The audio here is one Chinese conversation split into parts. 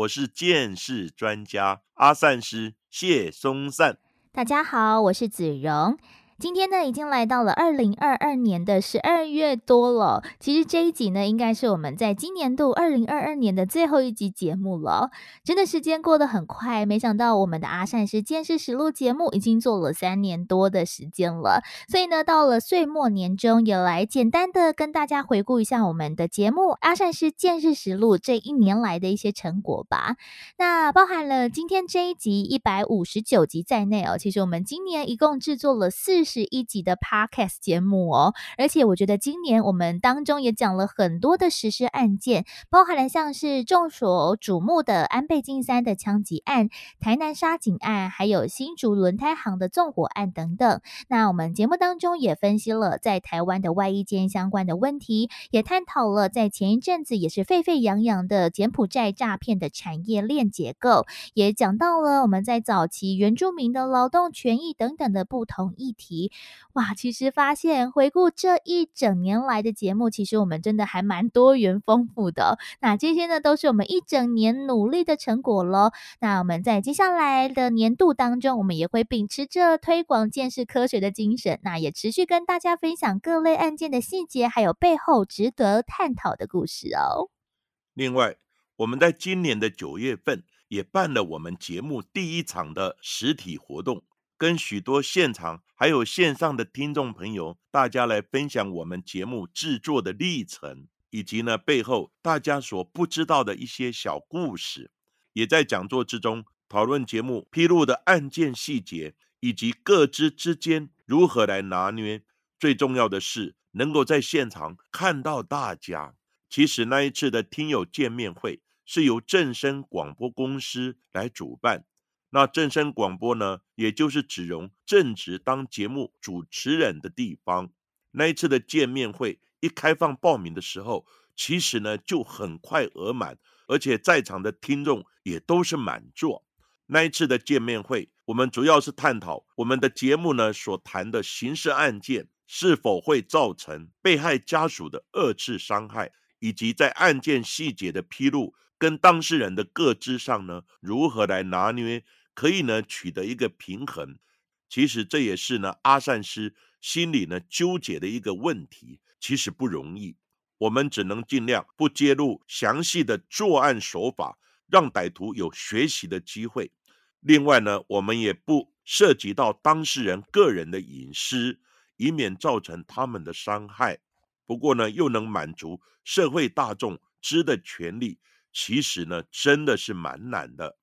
我是见识专家阿善师谢松善。大家好，我是子荣。今天呢，已经来到了二零二二年的十二月多了。其实这一集呢，应该是我们在今年度二零二二年的最后一集节目了。真的时间过得很快，没想到我们的阿善师见识实录节目已经做了三年多的时间了。所以呢，到了岁末年终，也来简单的跟大家回顾一下我们的节目《阿善师见识实录》这一年来的一些成果吧。那包含了今天这一集一百五十九集在内哦。其实我们今年一共制作了四。是一集的 podcast 节目哦，而且我觉得今年我们当中也讲了很多的实施案件，包含了像是众所瞩目的安倍晋三的枪击案、台南杀警案，还有新竹轮胎行的纵火案等等。那我们节目当中也分析了在台湾的外衣间相关的问题，也探讨了在前一阵子也是沸沸扬扬的柬埔寨诈骗的产业链结构，也讲到了我们在早期原住民的劳动权益等等的不同议题。哇，其实发现回顾这一整年来的节目，其实我们真的还蛮多元丰富的。那这些呢，都是我们一整年努力的成果喽。那我们在接下来的年度当中，我们也会秉持着推广见识科学的精神，那也持续跟大家分享各类案件的细节，还有背后值得探讨的故事哦。另外，我们在今年的九月份也办了我们节目第一场的实体活动。跟许多现场还有线上的听众朋友，大家来分享我们节目制作的历程，以及呢背后大家所不知道的一些小故事，也在讲座之中讨论节目披露的案件细节，以及各支之间如何来拿捏。最重要的是能够在现场看到大家。其实那一次的听友见面会是由正声广播公司来主办。那正声广播呢，也就是子荣正职当节目主持人的地方。那一次的见面会一开放报名的时候，其实呢就很快额满，而且在场的听众也都是满座。那一次的见面会，我们主要是探讨我们的节目呢所谈的刑事案件是否会造成被害家属的二次伤害，以及在案件细节的披露跟当事人的各知上呢如何来拿捏。可以呢取得一个平衡，其实这也是呢阿善师心里呢纠结的一个问题，其实不容易。我们只能尽量不揭露详细的作案手法，让歹徒有学习的机会。另外呢，我们也不涉及到当事人个人的隐私，以免造成他们的伤害。不过呢，又能满足社会大众知的权利，其实呢真的是蛮难的。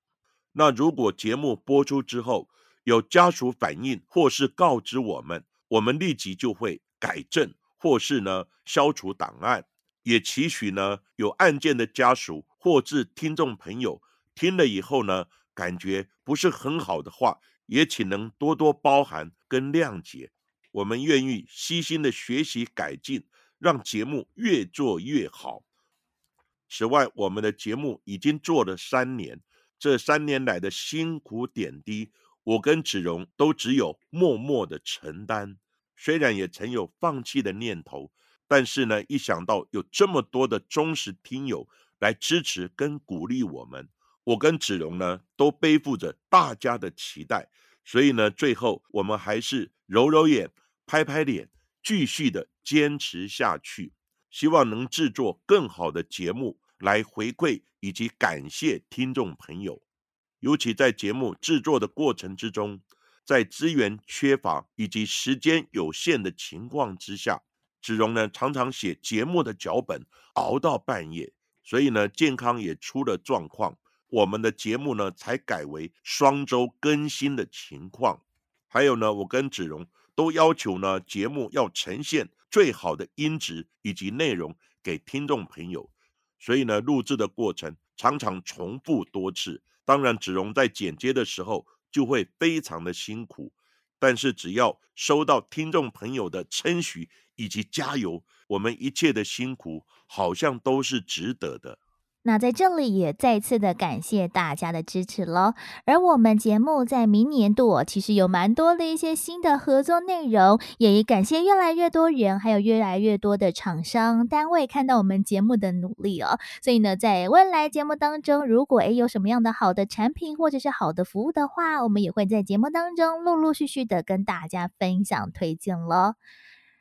那如果节目播出之后有家属反映或是告知我们，我们立即就会改正或是呢消除档案。也期许呢有案件的家属或是听众朋友听了以后呢感觉不是很好的话，也请能多多包涵跟谅解。我们愿意悉心的学习改进，让节目越做越好。此外，我们的节目已经做了三年。这三年来的辛苦点滴，我跟子荣都只有默默的承担。虽然也曾有放弃的念头，但是呢，一想到有这么多的忠实听友来支持跟鼓励我们，我跟子荣呢都背负着大家的期待。所以呢，最后我们还是揉揉眼、拍拍脸，继续的坚持下去，希望能制作更好的节目。来回馈以及感谢听众朋友，尤其在节目制作的过程之中，在资源缺乏以及时间有限的情况之下，子荣呢常常写节目的脚本熬到半夜，所以呢健康也出了状况，我们的节目呢才改为双周更新的情况。还有呢，我跟子荣都要求呢节目要呈现最好的音质以及内容给听众朋友。所以呢，录制的过程常常重复多次。当然，子荣在剪接的时候就会非常的辛苦。但是只要收到听众朋友的称许以及加油，我们一切的辛苦好像都是值得的。那在这里也再次的感谢大家的支持喽。而我们节目在明年度，其实有蛮多的一些新的合作内容，也感谢越来越多人，还有越来越多的厂商单位看到我们节目的努力哦。所以呢，在未来节目当中，如果诶有什么样的好的产品或者是好的服务的话，我们也会在节目当中陆陆续续的跟大家分享推荐喽。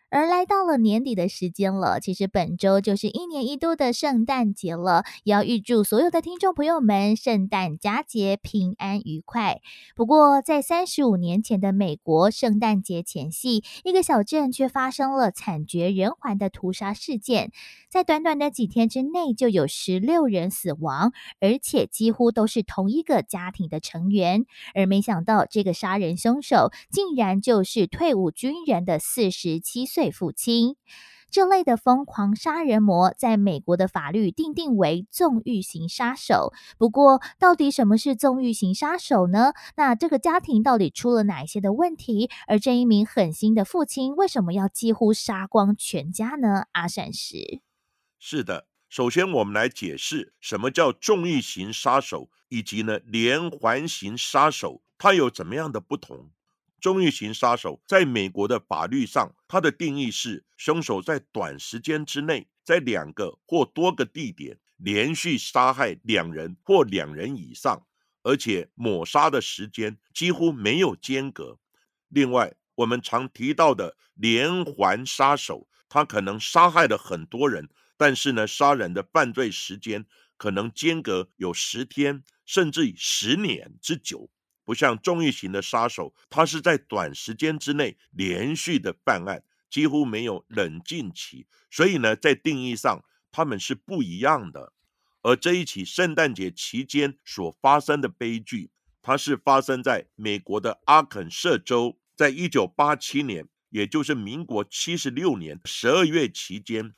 而来到了年底的时间了，其实本周就是一年一度的圣诞节了，也要预祝所有的听众朋友们圣诞佳节平安愉快。不过，在三十五年前的美国圣诞节前夕，一个小镇却发生了惨绝人寰的屠杀事件，在短短的几天之内就有十六人死亡，而且几乎都是同一个家庭的成员。而没想到，这个杀人凶手竟然就是退伍军人的四十七岁。岁父亲，这类的疯狂杀人魔在美国的法律定定为纵欲型杀手。不过，到底什么是纵欲型杀手呢？那这个家庭到底出了哪一些的问题？而这一名狠心的父亲为什么要几乎杀光全家呢？阿善师，是的，首先我们来解释什么叫纵欲型杀手，以及呢连环型杀手，它有怎么样的不同？纵欲型杀手在美国的法律上，它的定义是凶手在短时间之内，在两个或多个地点连续杀害两人或两人以上，而且抹杀的时间几乎没有间隔。另外，我们常提到的连环杀手，他可能杀害了很多人，但是呢，杀人的犯罪时间可能间隔有十天，甚至十年之久。不像重欲型的杀手，他是在短时间之内连续的犯案，几乎没有冷静期，所以呢，在定义上他们是不一样的。而这一起圣诞节期间所发生的悲剧，它是发生在美国的阿肯色州，在一九八七年，也就是民国七十六年十二月期间，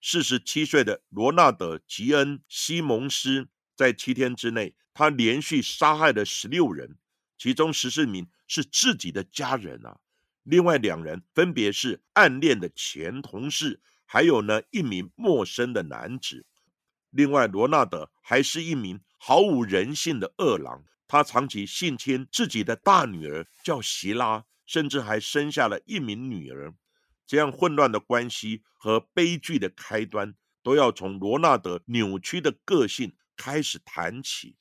四十七岁的罗纳德·吉恩·西蒙斯在七天之内，他连续杀害了十六人。其中十四名是自己的家人啊，另外两人分别是暗恋的前同事，还有呢一名陌生的男子。另外，罗纳德还是一名毫无人性的恶狼，他长期性侵自己的大女儿叫席拉，甚至还生下了一名女儿。这样混乱的关系和悲剧的开端，都要从罗纳德扭曲的个性开始谈起。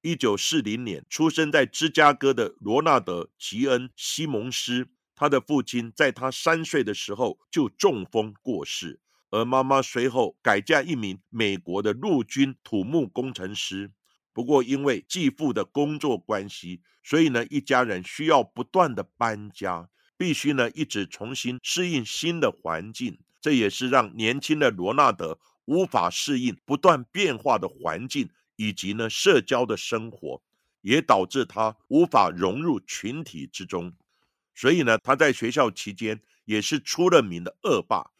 一九四零年出生在芝加哥的罗纳德·吉恩·西蒙斯，他的父亲在他三岁的时候就中风过世，而妈妈随后改嫁一名美国的陆军土木工程师。不过，因为继父的工作关系，所以呢，一家人需要不断的搬家，必须呢一直重新适应新的环境。这也是让年轻的罗纳德无法适应不断变化的环境。以及呢，社交的生活也导致他无法融入群体之中，所以呢，他在学校期间也是出了名的恶霸。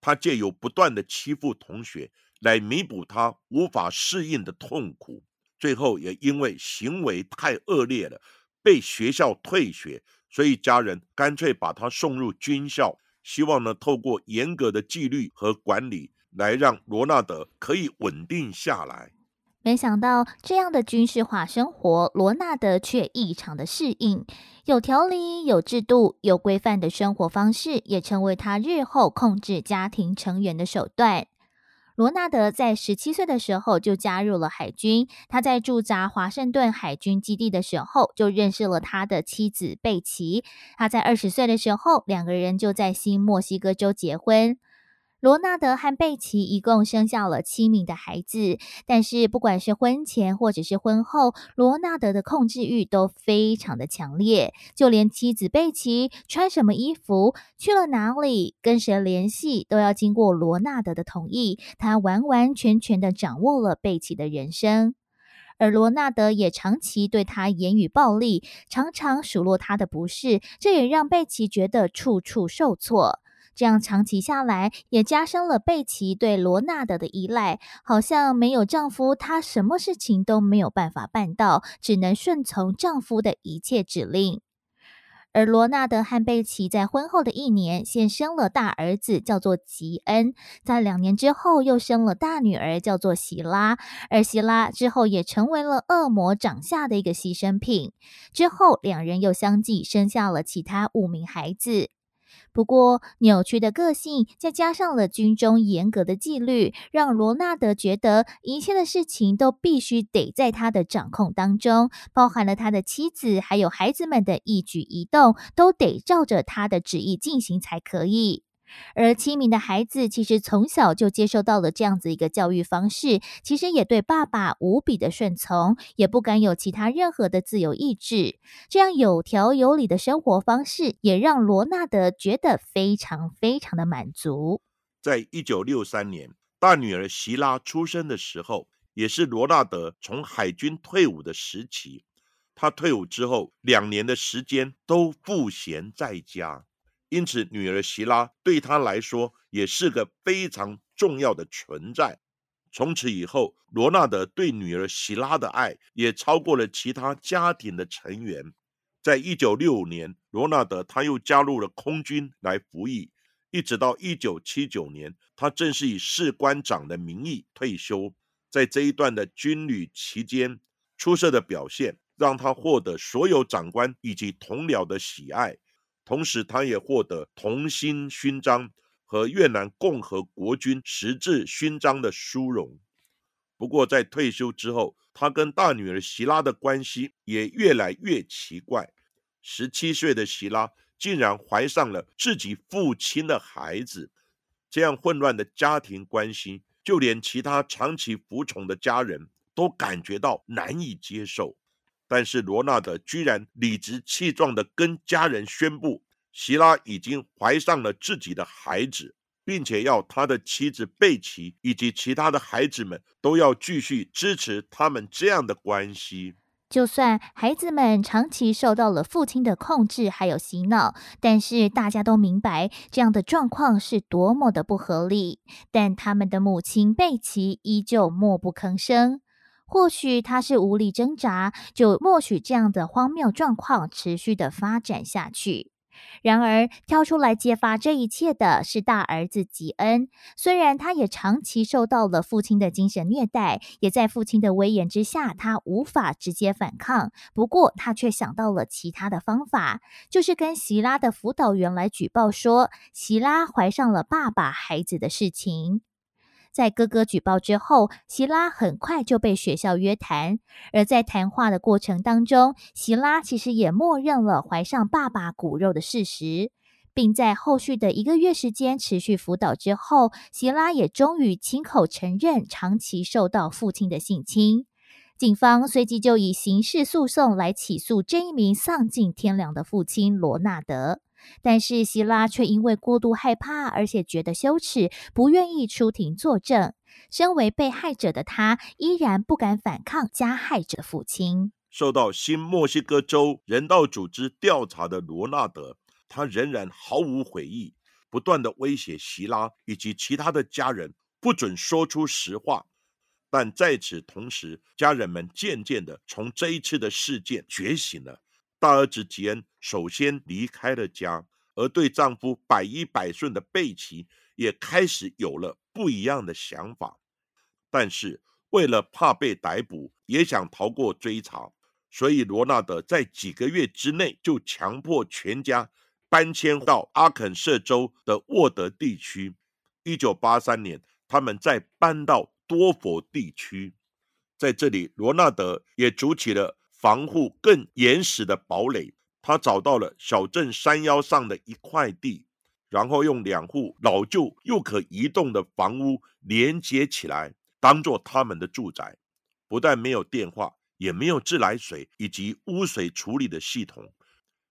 他借由不断的欺负同学来弥补他无法适应的痛苦，最后也因为行为太恶劣了，被学校退学，所以家人干脆把他送入军校，希望呢，透过严格的纪律和管理来让罗纳德可以稳定下来。没想到这样的军事化生活，罗纳德却异常的适应。有条理、有制度、有规范的生活方式，也成为他日后控制家庭成员的手段。罗纳德在十七岁的时候就加入了海军。他在驻扎华盛顿海军基地的时候，就认识了他的妻子贝奇。他在二十岁的时候，两个人就在新墨西哥州结婚。罗纳德和贝奇一共生下了七名的孩子，但是不管是婚前或者是婚后，罗纳德的控制欲都非常的强烈，就连妻子贝奇穿什么衣服、去了哪里、跟谁联系，都要经过罗纳德的同意。他完完全全的掌握了贝奇的人生，而罗纳德也长期对他言语暴力，常常数落他的不是，这也让贝奇觉得处处受挫。这样长期下来，也加深了贝奇对罗纳德的依赖，好像没有丈夫，她什么事情都没有办法办到，只能顺从丈夫的一切指令。而罗纳德和贝奇在婚后的一年，先生了大儿子，叫做吉恩；在两年之后，又生了大女儿，叫做希拉。而希拉之后也成为了恶魔掌下的一个牺牲品。之后，两人又相继生下了其他五名孩子。不过，扭曲的个性再加上了军中严格的纪律，让罗纳德觉得一切的事情都必须得在他的掌控当中，包含了他的妻子还有孩子们的一举一动，都得照着他的旨意进行才可以。而七名的孩子其实从小就接受到了这样子一个教育方式，其实也对爸爸无比的顺从，也不敢有其他任何的自由意志。这样有条有理的生活方式，也让罗纳德觉得非常非常的满足。在一九六三年，大女儿席拉出生的时候，也是罗纳德从海军退伍的时期。他退伍之后两年的时间都赋闲在家。因此，女儿席拉对他来说也是个非常重要的存在。从此以后，罗纳德对女儿席拉的爱也超过了其他家庭的成员。在一九六五年，罗纳德他又加入了空军来服役，一直到一九七九年，他正式以士官长的名义退休。在这一段的军旅期间，出色的表现让他获得所有长官以及同僚的喜爱。同时，他也获得同心勋章和越南共和国军十字勋章的殊荣。不过，在退休之后，他跟大女儿席拉的关系也越来越奇怪。十七岁的席拉竟然怀上了自己父亲的孩子，这样混乱的家庭关系，就连其他长期服从的家人都感觉到难以接受。但是罗纳德居然理直气壮地跟家人宣布，希拉已经怀上了自己的孩子，并且要他的妻子贝奇以及其他的孩子们都要继续支持他们这样的关系。就算孩子们长期受到了父亲的控制还有洗脑，但是大家都明白这样的状况是多么的不合理。但他们的母亲贝奇依旧默不吭声。或许他是无力挣扎，就默许这样的荒谬状况持续的发展下去。然而，跳出来揭发这一切的是大儿子吉恩。虽然他也长期受到了父亲的精神虐待，也在父亲的威严之下，他无法直接反抗。不过，他却想到了其他的方法，就是跟席拉的辅导员来举报说，席拉怀上了爸爸孩子的事情。在哥哥举报之后，希拉很快就被学校约谈。而在谈话的过程当中，希拉其实也默认了怀上爸爸骨肉的事实，并在后续的一个月时间持续辅导之后，希拉也终于亲口承认长期受到父亲的性侵。警方随即就以刑事诉讼来起诉这一名丧尽天良的父亲罗纳德。但是希拉却因为过度害怕，而且觉得羞耻，不愿意出庭作证。身为被害者的他，依然不敢反抗加害者父亲。受到新墨西哥州人道组织调查的罗纳德，他仍然毫无悔意，不断的威胁希拉以及其他的家人，不准说出实话。但在此同时，家人们渐渐的从这一次的事件觉醒了。大儿子吉恩首先离开了家，而对丈夫百依百顺的贝奇也开始有了不一样的想法。但是为了怕被逮捕，也想逃过追查，所以罗纳德在几个月之内就强迫全家搬迁到阿肯色州的沃德地区。一九八三年，他们再搬到多佛地区，在这里，罗纳德也组起了。防护更严实的堡垒，他找到了小镇山腰上的一块地，然后用两户老旧又可移动的房屋连接起来，当做他们的住宅。不但没有电话，也没有自来水以及污水处理的系统。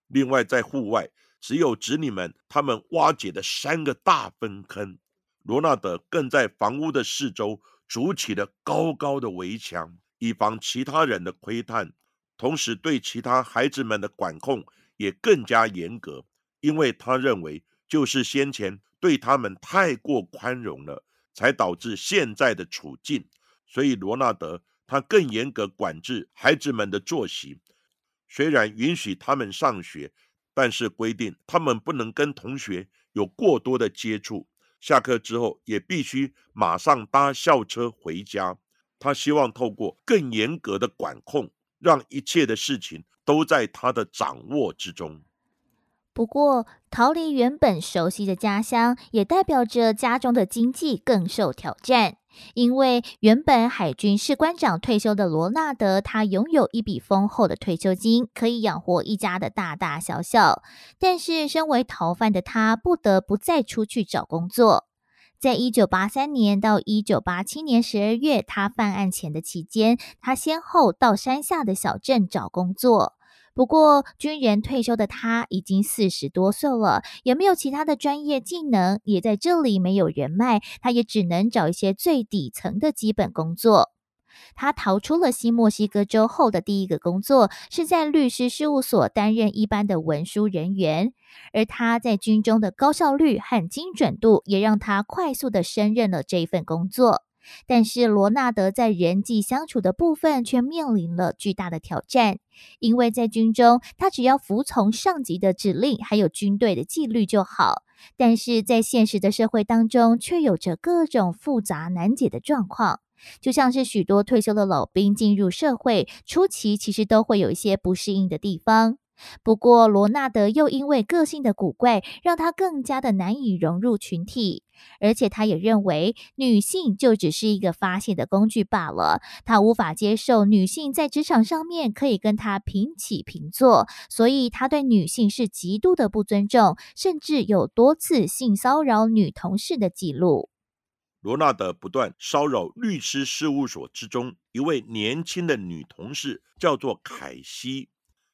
另外，在户外只有子女们他们挖掘的三个大粪坑。罗纳德更在房屋的四周筑起了高高的围墙，以防其他人的窥探。同时，对其他孩子们的管控也更加严格，因为他认为就是先前对他们太过宽容了，才导致现在的处境。所以罗纳德他更严格管制孩子们的作息，虽然允许他们上学，但是规定他们不能跟同学有过多的接触。下课之后也必须马上搭校车回家。他希望透过更严格的管控，让一切的事情都在他的掌握之中。不过，逃离原本熟悉的家乡，也代表着家中的经济更受挑战。因为原本海军士官长退休的罗纳德，他拥有一笔丰厚的退休金，可以养活一家的大大小小。但是，身为逃犯的他，不得不再出去找工作。在一九八三年到一九八七年十二月，他犯案前的期间，他先后到山下的小镇找工作。不过，军人退休的他已经四十多岁了，也没有其他的专业技能，也在这里没有人脉，他也只能找一些最底层的基本工作。他逃出了新墨西哥州后的第一个工作，是在律师事务所担任一般的文书人员，而他在军中的高效率和精准度，也让他快速的胜任了这一份工作。但是罗纳德在人际相处的部分却面临了巨大的挑战，因为在军中，他只要服从上级的指令，还有军队的纪律就好。但是在现实的社会当中，却有着各种复杂难解的状况，就像是许多退休的老兵进入社会初期，其实都会有一些不适应的地方。不过，罗纳德又因为个性的古怪，让他更加的难以融入群体。而且，他也认为女性就只是一个发泄的工具罢了。他无法接受女性在职场上面可以跟他平起平坐，所以他对女性是极度的不尊重，甚至有多次性骚扰女同事的记录。罗纳德不断骚扰律师事务所之中一位年轻的女同事，叫做凯西。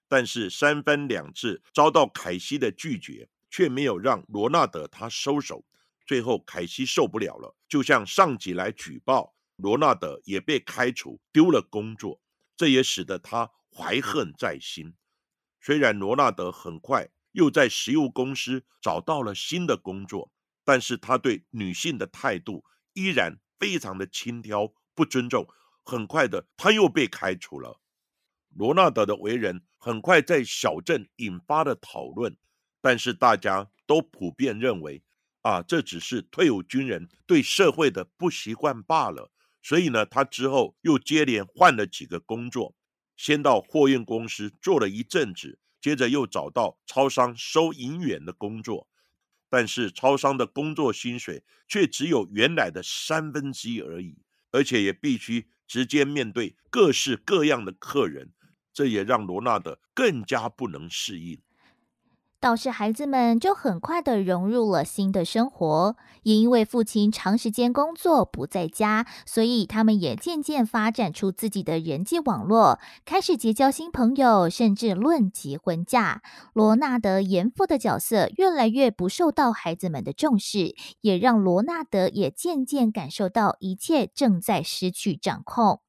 但是三番两次遭到凯西的拒绝，却没有让罗纳德他收手。最后凯西受不了了，就向上级来举报，罗纳德也被开除，丢了工作。这也使得他怀恨在心。虽然罗纳德很快又在石油公司找到了新的工作，但是他对女性的态度依然非常的轻佻、不尊重。很快的，他又被开除了。罗纳德的为人很快在小镇引发了讨论，但是大家都普遍认为，啊，这只是退伍军人对社会的不习惯罢了。所以呢，他之后又接连换了几个工作，先到货运公司做了一阵子，接着又找到超商收银员的工作，但是超商的工作薪水却只有原来的三分之一而已，而且也必须直接面对各式各样的客人。这也让罗纳德更加不能适应。倒是孩子们就很快的融入了新的生活，也因为父亲长时间工作不在家，所以他们也渐渐发展出自己的人际网络，开始结交新朋友，甚至论及婚嫁。罗纳德严父的角色越来越不受到孩子们的重视，也让罗纳德也渐渐感受到一切正在失去掌控。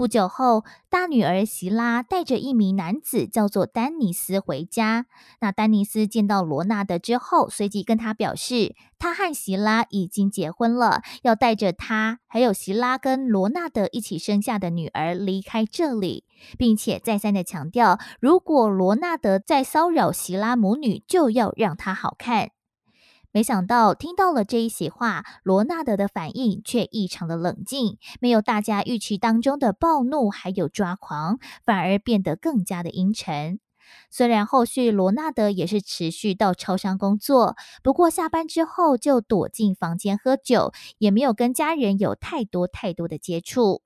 不久后，大女儿席拉带着一名男子叫做丹尼斯回家。那丹尼斯见到罗纳德之后，随即跟他表示，他和席拉已经结婚了，要带着他还有席拉跟罗纳德一起生下的女儿离开这里，并且再三的强调，如果罗纳德再骚扰席拉母女，就要让他好看。没想到听到了这一席话，罗纳德的反应却异常的冷静，没有大家预期当中的暴怒，还有抓狂，反而变得更加的阴沉。虽然后续罗纳德也是持续到超商工作，不过下班之后就躲进房间喝酒，也没有跟家人有太多太多的接触。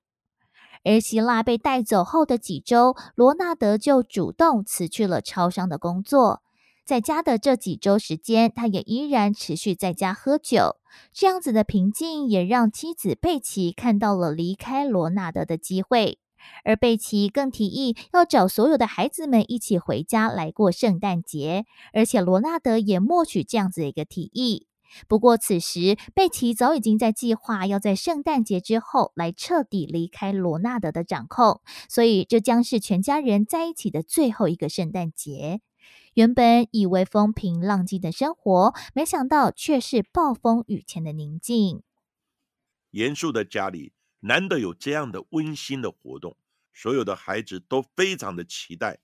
而希腊被带走后的几周，罗纳德就主动辞去了超商的工作。在家的这几周时间，他也依然持续在家喝酒。这样子的平静，也让妻子贝奇看到了离开罗纳德的机会。而贝奇更提议要找所有的孩子们一起回家来过圣诞节，而且罗纳德也默许这样子的一个提议。不过，此时贝奇早已经在计划要在圣诞节之后来彻底离开罗纳德的掌控，所以这将是全家人在一起的最后一个圣诞节。原本以为风平浪静的生活，没想到却是暴风雨前的宁静。严肃的家里难得有这样的温馨的活动，所有的孩子都非常的期待，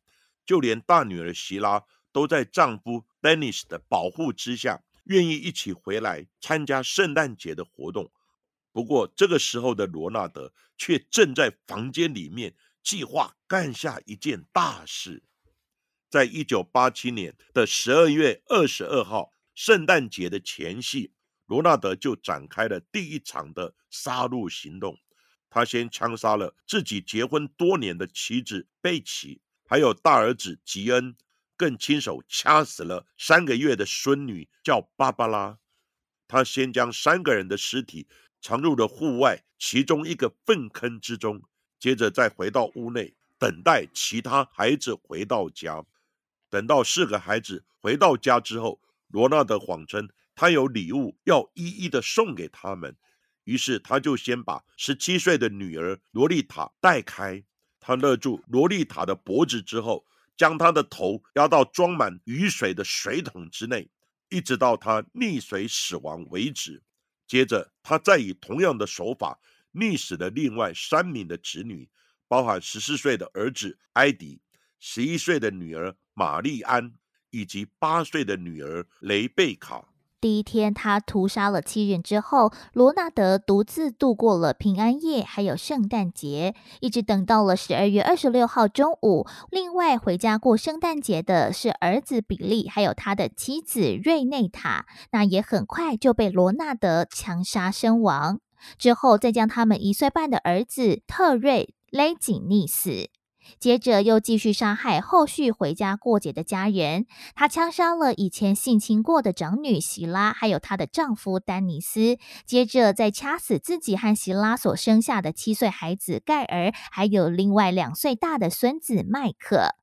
就连大女儿希拉都在丈夫 Dennis 的保护之下，愿意一起回来参加圣诞节的活动。不过这个时候的罗纳德却正在房间里面计划干下一件大事。在一九八七年的十二月二十二号，圣诞节的前夕。罗纳德就展开了第一场的杀戮行动。他先枪杀了自己结婚多年的妻子贝奇，还有大儿子吉恩，更亲手掐死了三个月的孙女叫芭芭拉。他先将三个人的尸体藏入了户外其中一个粪坑之中，接着再回到屋内等待其他孩子回到家。等到四个孩子回到家之后，罗纳德谎称。他有礼物要一一的送给他们，于是他就先把十七岁的女儿罗丽塔带开，他勒住罗丽塔的脖子之后，将她的头压到装满雨水的水桶之内，一直到她溺水死亡为止。接着，他再以同样的手法溺死了另外三名的子女，包含十四岁的儿子埃迪、十一岁的女儿玛丽安以及八岁的女儿雷贝卡。第一天，他屠杀了七人之后，罗纳德独自度过了平安夜，还有圣诞节，一直等到了十二月二十六号中午。另外回家过圣诞节的是儿子比利，还有他的妻子瑞内塔，那也很快就被罗纳德枪杀身亡。之后再将他们一岁半的儿子特瑞勒紧溺死。接着又继续杀害后续回家过节的家人，他枪杀了以前性侵过的长女席拉，还有她的丈夫丹尼斯。接着再掐死自己和席拉所生下的七岁孩子盖尔，还有另外两岁大的孙子麦克。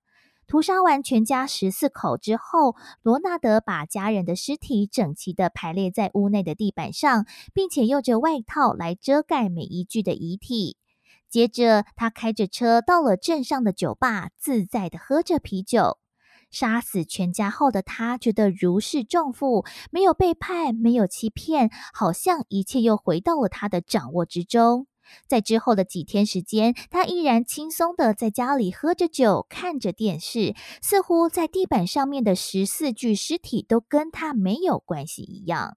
屠杀完全家十四口之后，罗纳德把家人的尸体整齐的排列在屋内的地板上，并且用着外套来遮盖每一具的遗体。接着，他开着车到了镇上的酒吧，自在的喝着啤酒。杀死全家后的他，觉得如释重负，没有背叛，没有欺骗，好像一切又回到了他的掌握之中。在之后的几天时间，他依然轻松的在家里喝着酒，看着电视，似乎在地板上面的十四具尸体都跟他没有关系一样。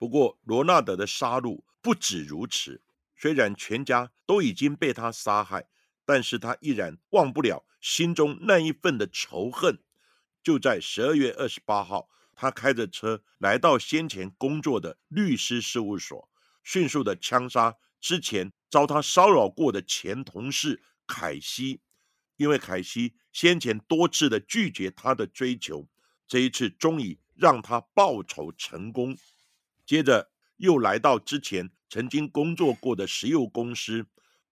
不过，罗纳德的杀戮不止如此。虽然全家都已经被他杀害，但是他依然忘不了心中那一份的仇恨。就在十二月二十八号，他开着车来到先前工作的律师事务所，迅速的枪杀之前遭他骚扰过的前同事凯西。因为凯西先前多次的拒绝他的追求，这一次终于让他报仇成功。接着又来到之前曾经工作过的石油公司，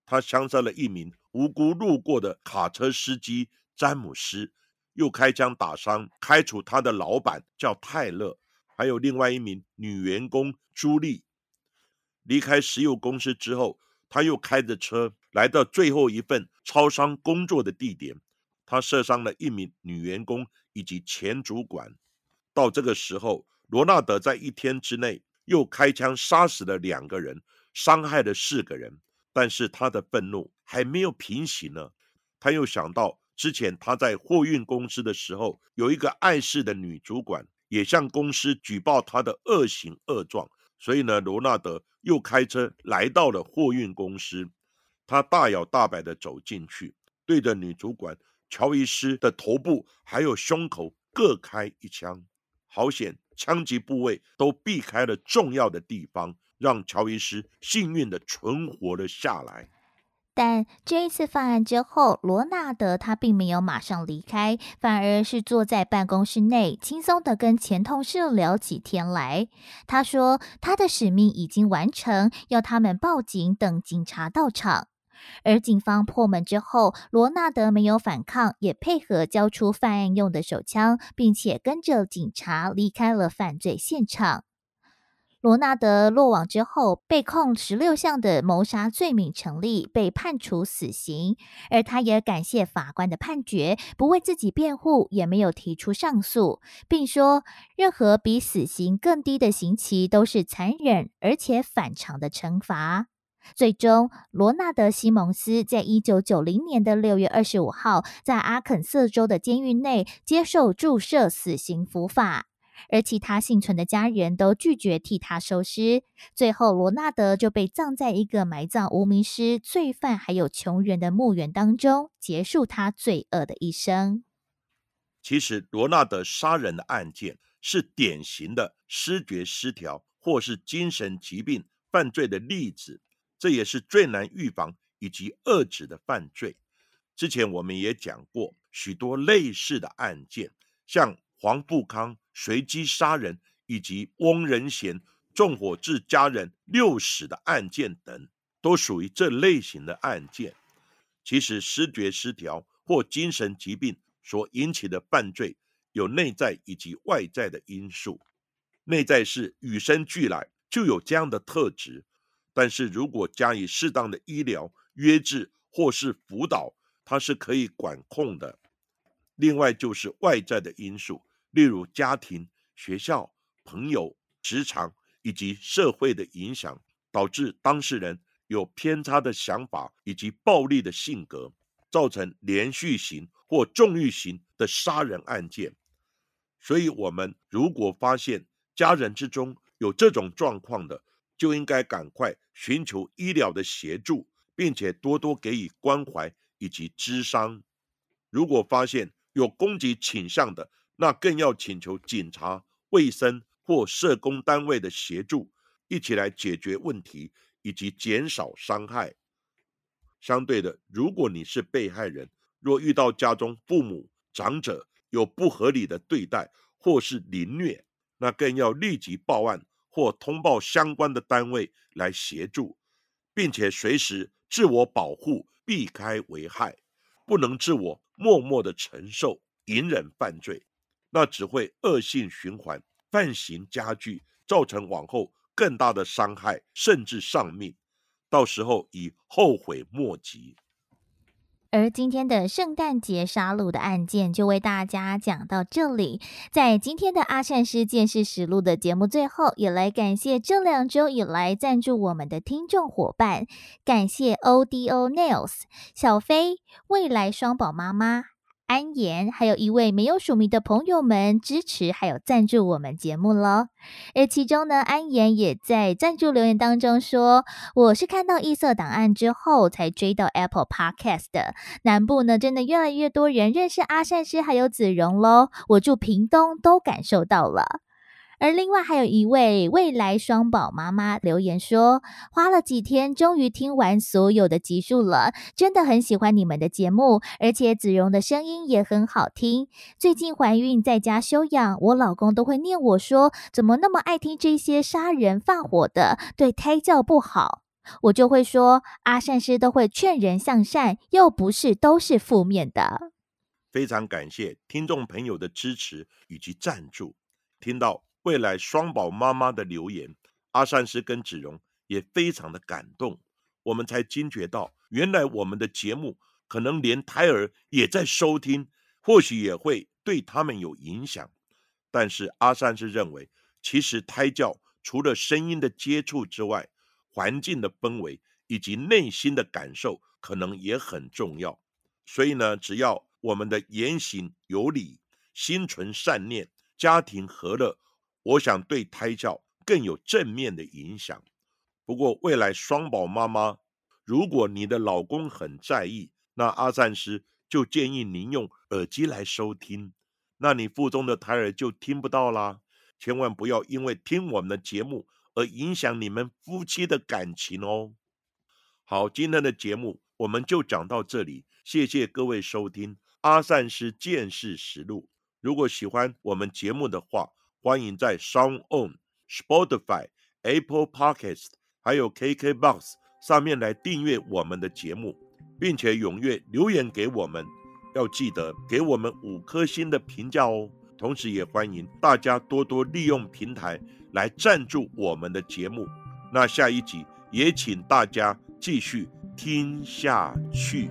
他枪杀了一名无辜路过的卡车司机詹姆斯，又开枪打伤、开除他的老板叫泰勒，还有另外一名女员工朱莉。离开石油公司之后，他又开着车来到最后一份超商工作的地点，他射伤了一名女员工以及前主管。到这个时候，罗纳德在一天之内。又开枪杀死了两个人，伤害了四个人，但是他的愤怒还没有平息呢。他又想到之前他在货运公司的时候，有一个碍事的女主管也向公司举报他的恶行恶状，所以呢，罗纳德又开车来到了货运公司。他大摇大摆的走进去，对着女主管乔伊斯的头部还有胸口各开一枪，好险！枪击部位都避开了重要的地方，让乔伊斯幸运的存活了下来。但这一次犯案之后，罗纳德他并没有马上离开，反而是坐在办公室内，轻松的跟前同事聊起天来。他说他的使命已经完成，要他们报警，等警察到场。而警方破门之后，罗纳德没有反抗，也配合交出犯案用的手枪，并且跟着警察离开了犯罪现场。罗纳德落网之后，被控十六项的谋杀罪名成立，被判处死刑。而他也感谢法官的判决，不为自己辩护，也没有提出上诉，并说任何比死刑更低的刑期都是残忍而且反常的惩罚。最终，罗纳德·西蒙斯在一九九零年的六月二十五号，在阿肯色州的监狱内接受注射死刑伏法。而其他幸存的家人都拒绝替他收尸，最后罗纳德就被葬在一个埋葬无名尸、罪犯还有穷人的墓园当中，结束他罪恶的一生。其实，罗纳德杀人的案件是典型的失觉失调或是精神疾病犯罪的例子，这也是最难预防以及遏制的犯罪。之前我们也讲过许多类似的案件，像黄富康。随机杀人以及翁仁贤纵火致家人六死的案件等，都属于这类型的案件。其实，失觉失调或精神疾病所引起的犯罪，有内在以及外在的因素。内在是与生俱来就有这样的特质，但是如果加以适当的医疗约制或是辅导，它是可以管控的。另外就是外在的因素。例如家庭、学校、朋友、职场以及社会的影响，导致当事人有偏差的想法以及暴力的性格，造成连续型或重欲型的杀人案件。所以，我们如果发现家人之中有这种状况的，就应该赶快寻求医疗的协助，并且多多给予关怀以及咨商。如果发现有攻击倾向的，那更要请求警察、卫生或社工单位的协助，一起来解决问题以及减少伤害。相对的，如果你是被害人，若遇到家中父母、长者有不合理的对待或是凌虐，那更要立即报案或通报相关的单位来协助，并且随时自我保护，避开危害，不能自我默默的承受、隐忍犯罪。那只会恶性循环，犯行加剧，造成往后更大的伤害，甚至丧命，到时候已后悔莫及。而今天的圣诞节杀戮的案件就为大家讲到这里。在今天的阿善师见识实录的节目最后，也来感谢这两周以来赞助我们的听众伙伴，感谢 O D O Nails、小飞、未来双宝妈妈。安妍，还有一位没有署名的朋友们支持，还有赞助我们节目喽。而其中呢，安妍也在赞助留言当中说：“我是看到异色档案之后才追到 Apple Podcast 的。南部呢，真的越来越多人认识阿善师还有子荣喽。我住屏东，都感受到了。”而另外还有一位未来双宝妈妈留言说，花了几天，终于听完所有的集数了，真的很喜欢你们的节目，而且子荣的声音也很好听。最近怀孕在家休养，我老公都会念我说，怎么那么爱听这些杀人放火的，对胎教不好。我就会说，阿善师都会劝人向善，又不是都是负面的。非常感谢听众朋友的支持以及赞助，听到。未来双宝妈妈的留言，阿善师跟子荣也非常的感动，我们才惊觉到，原来我们的节目可能连胎儿也在收听，或许也会对他们有影响。但是阿善师认为，其实胎教除了声音的接触之外，环境的氛围以及内心的感受，可能也很重要。所以呢，只要我们的言行有理，心存善念，家庭和乐。我想对胎教更有正面的影响。不过，未来双宝妈妈，如果你的老公很在意，那阿善师就建议您用耳机来收听，那你腹中的胎儿就听不到啦。千万不要因为听我们的节目而影响你们夫妻的感情哦。好，今天的节目我们就讲到这里，谢谢各位收听阿善师见识实录。如果喜欢我们节目的话，欢迎在 Sound On、Spotify、Apple Podcast 还有 KKBox 上面来订阅我们的节目，并且踊跃留言给我们。要记得给我们五颗星的评价哦，同时也欢迎大家多多利用平台来赞助我们的节目。那下一集也请大家继续听下去。